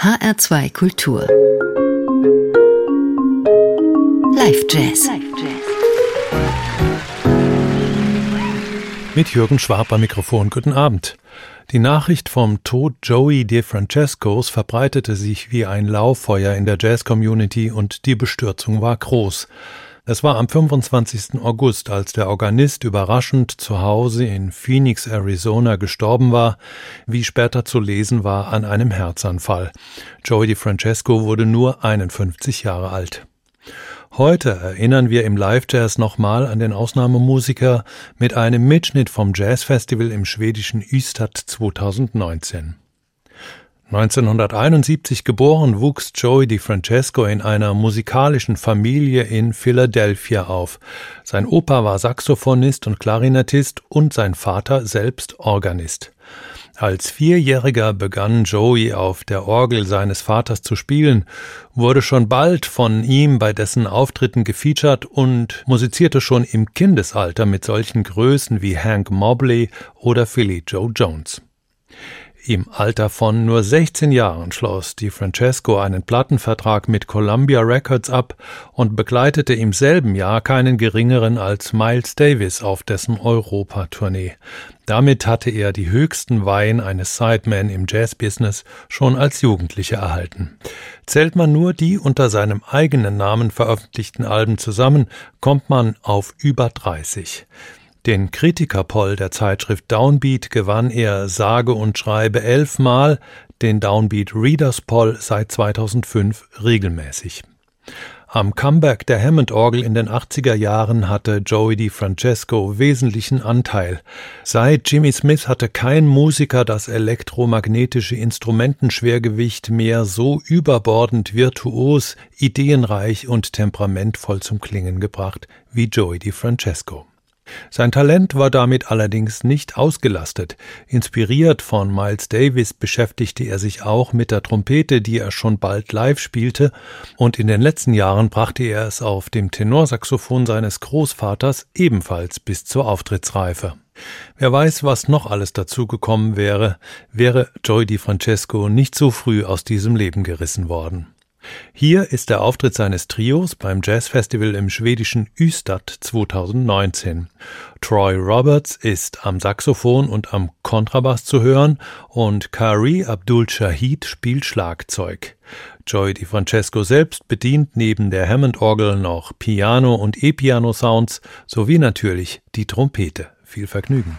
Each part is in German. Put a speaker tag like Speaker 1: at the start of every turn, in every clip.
Speaker 1: HR2 Kultur. Live Jazz.
Speaker 2: Mit Jürgen Schwab am Mikrofon. Guten Abend. Die Nachricht vom Tod Joey DeFrancescos verbreitete sich wie ein Lauffeuer in der Jazz-Community und die Bestürzung war groß. Es war am 25. August, als der Organist überraschend zu Hause in Phoenix, Arizona gestorben war, wie später zu lesen war, an einem Herzanfall. Joey DiFrancesco wurde nur 51 Jahre alt. Heute erinnern wir im Live-Jazz nochmal an den Ausnahmemusiker mit einem Mitschnitt vom Jazzfestival im schwedischen Ystad 2019. 1971 geboren, wuchs Joey DiFrancesco in einer musikalischen Familie in Philadelphia auf. Sein Opa war Saxophonist und Klarinettist und sein Vater selbst Organist. Als Vierjähriger begann Joey auf der Orgel seines Vaters zu spielen, wurde schon bald von ihm bei dessen Auftritten gefeatured und musizierte schon im Kindesalter mit solchen Größen wie Hank Mobley oder Philly Joe Jones. Im Alter von nur 16 Jahren schloss Di Francesco einen Plattenvertrag mit Columbia Records ab und begleitete im selben Jahr keinen geringeren als Miles Davis auf dessen Europa-Tournee. Damit hatte er die höchsten Weihen eines Sidemen im Jazzbusiness schon als Jugendlicher erhalten. Zählt man nur die unter seinem eigenen Namen veröffentlichten Alben zusammen, kommt man auf über 30. Den Kritikerpoll der Zeitschrift Downbeat gewann er sage und schreibe elfmal, den Downbeat Readers Poll seit 2005 regelmäßig. Am Comeback der Hammond-Orgel in den 80er Jahren hatte Joey DiFrancesco wesentlichen Anteil. Seit Jimmy Smith hatte kein Musiker das elektromagnetische Instrumentenschwergewicht mehr so überbordend virtuos, ideenreich und temperamentvoll zum Klingen gebracht wie Joey DiFrancesco. Sein Talent war damit allerdings nicht ausgelastet. Inspiriert von Miles Davis beschäftigte er sich auch mit der Trompete, die er schon bald live spielte, und in den letzten Jahren brachte er es auf dem Tenorsaxophon seines Großvaters ebenfalls bis zur Auftrittsreife. Wer weiß, was noch alles dazugekommen wäre, wäre Joy Di Francesco nicht so früh aus diesem Leben gerissen worden. Hier ist der Auftritt seines Trios beim Jazzfestival im schwedischen Ystad 2019. Troy Roberts ist am Saxophon und am Kontrabass zu hören und Kari Abdul Shahid spielt Schlagzeug. Joy DiFrancesco selbst bedient neben der Hammond-Orgel noch Piano und E-Piano-Sounds sowie natürlich die Trompete. Viel Vergnügen.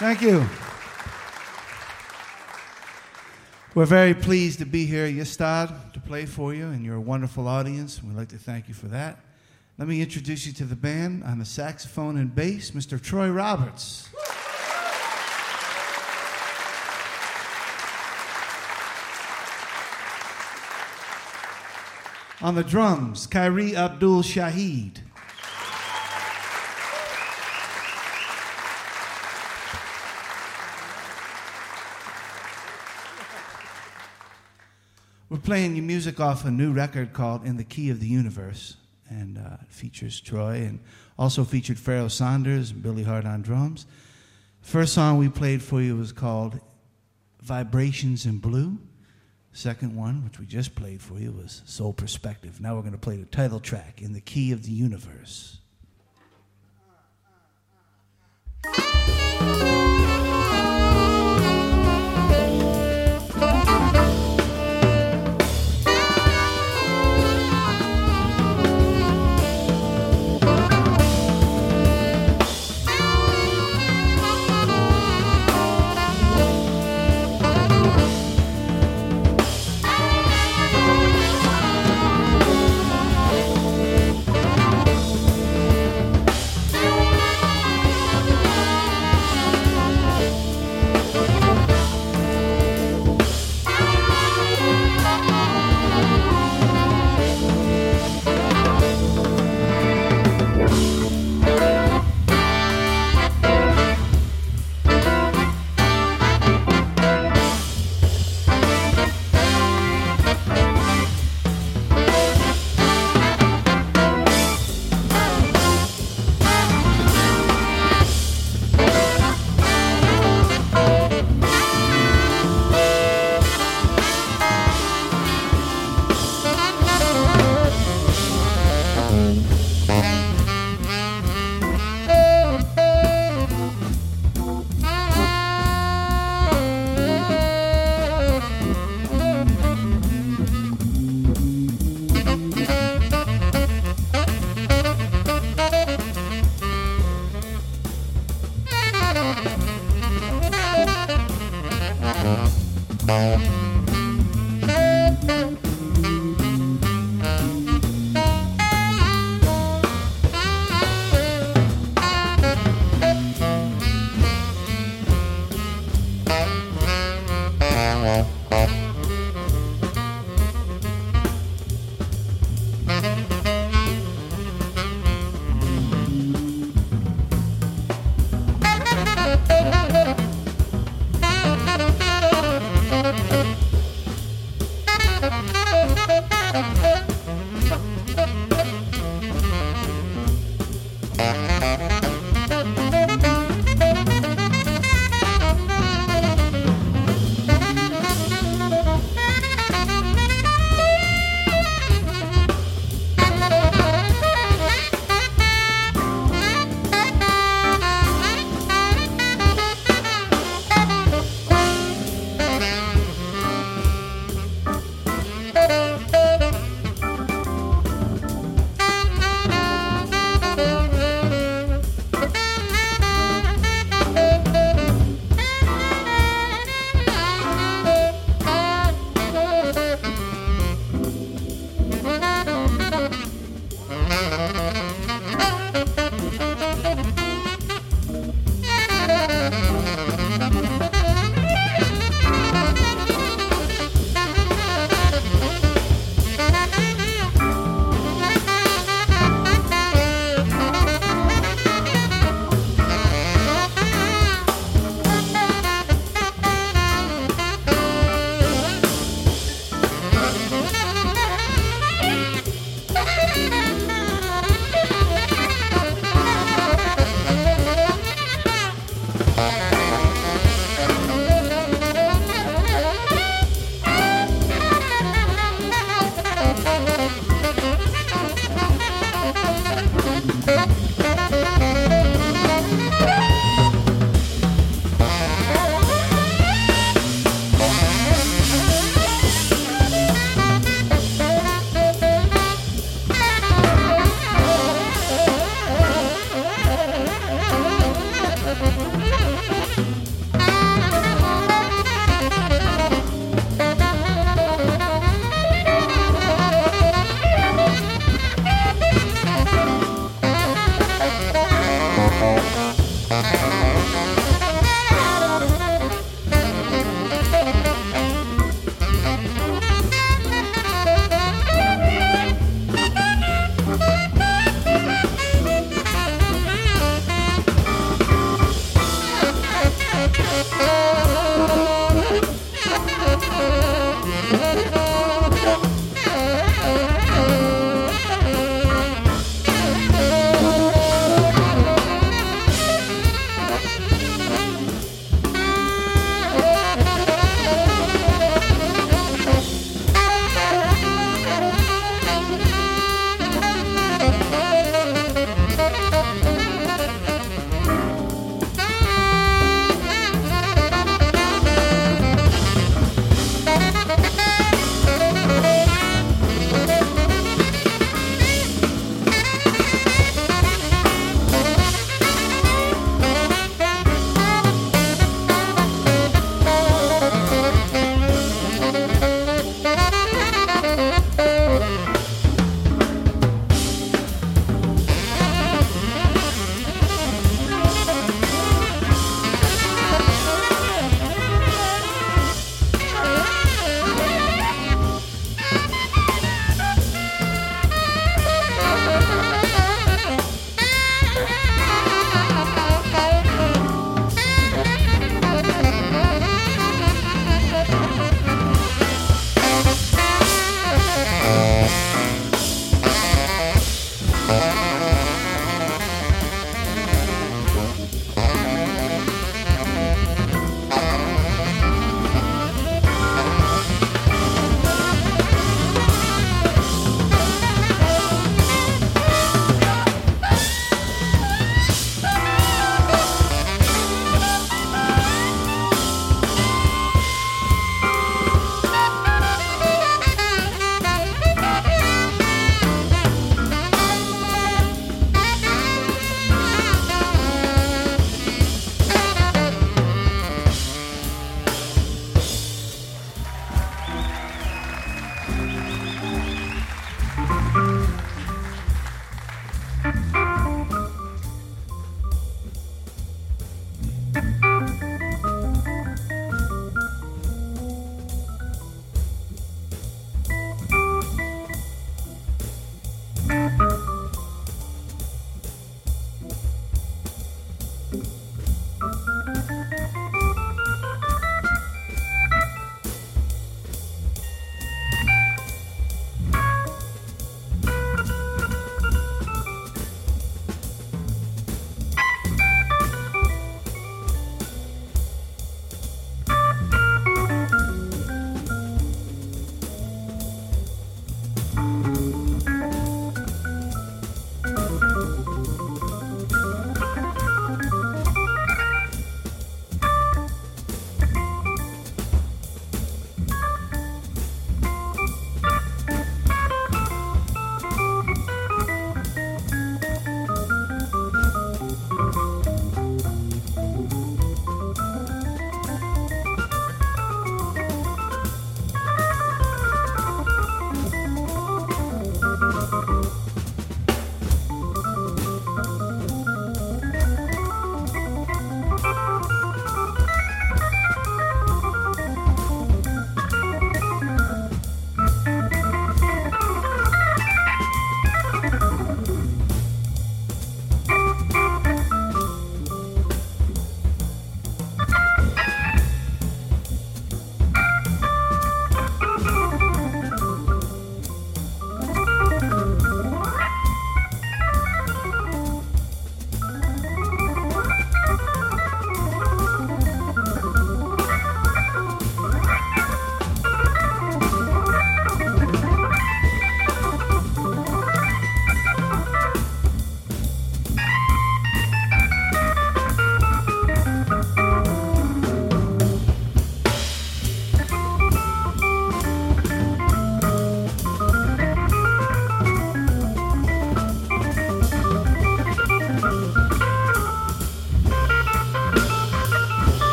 Speaker 3: Thank you. We're very pleased to be here Yestad to play for you, and you're a wonderful audience. We'd like to thank you for that. Let me introduce you to the band on the saxophone and bass, Mr. Troy Roberts. On the drums, Kyrie Abdul Shahid. We're playing your music off a new record called In the Key of the Universe, and uh, it features Troy and also featured Pharaoh Saunders and Billy Hart on drums. First song we played for you was called Vibrations in Blue. Second one, which we just played for you, was Soul Perspective. Now we're going to play the title track, In the Key of the Universe.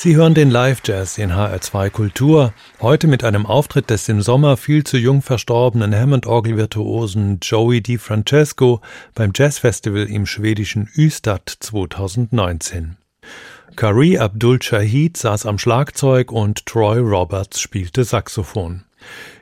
Speaker 2: Sie hören den Live-Jazz in HR2 Kultur. Heute mit einem Auftritt des im Sommer viel zu jung verstorbenen Hammond-Orgel-Virtuosen Joey DiFrancesco beim Jazzfestival im schwedischen Ystad 2019. Kari Abdul Shahid saß am Schlagzeug und Troy Roberts spielte Saxophon.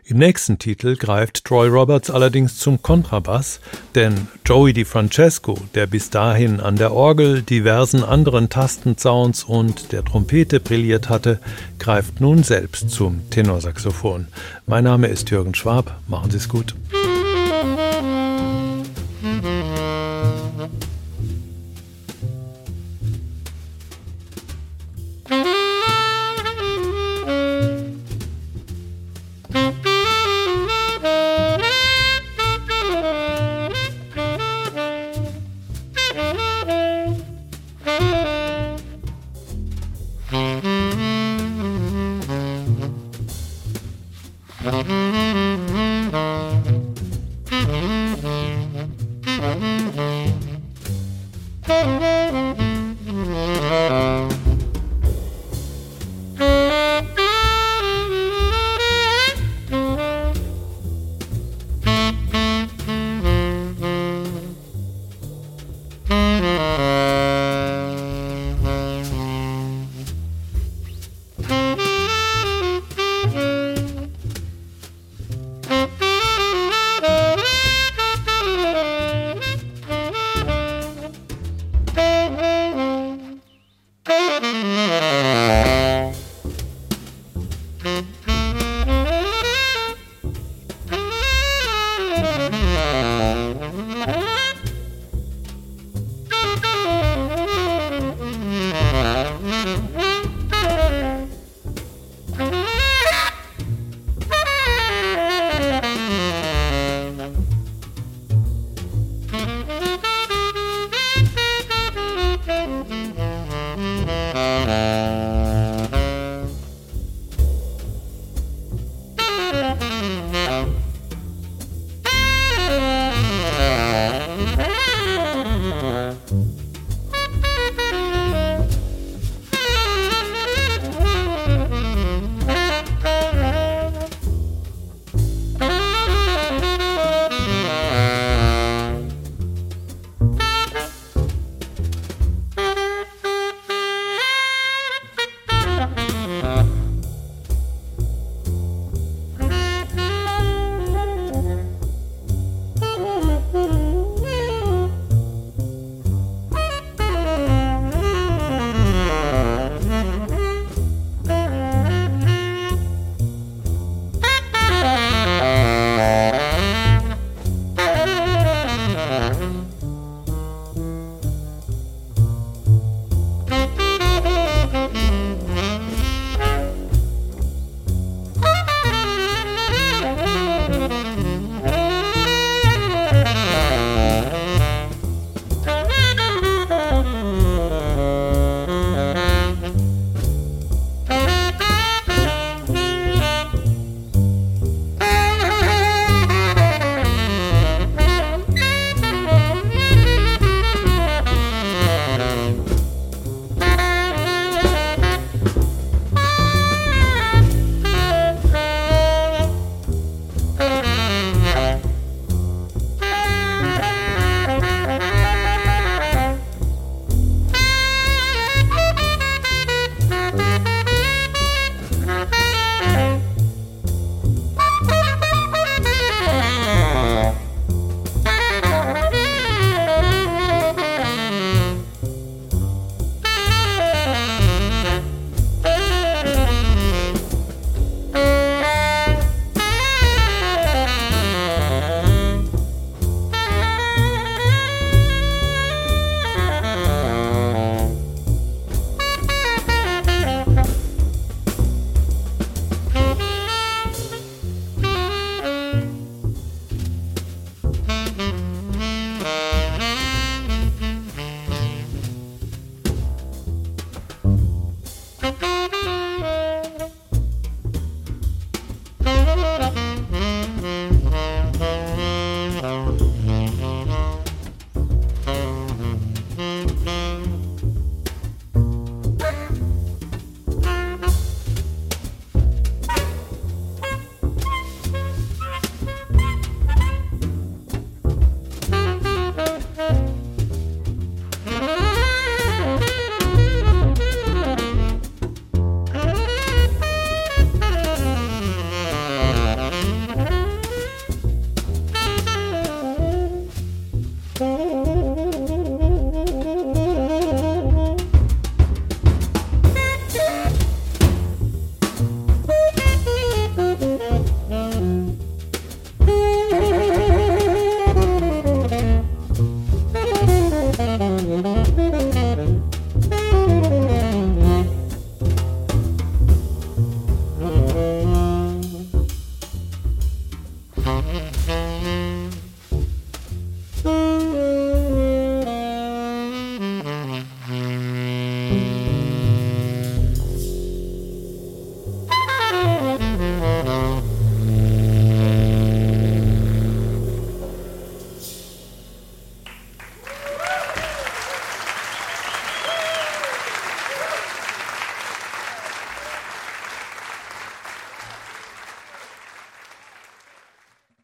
Speaker 2: Im nächsten Titel greift Troy Roberts allerdings zum Kontrabass, denn Joey DiFrancesco, der bis dahin an der Orgel, diversen anderen Tastensounds und der Trompete brilliert hatte, greift nun selbst zum Tenorsaxophon. Mein Name ist Jürgen Schwab, machen Sie es gut.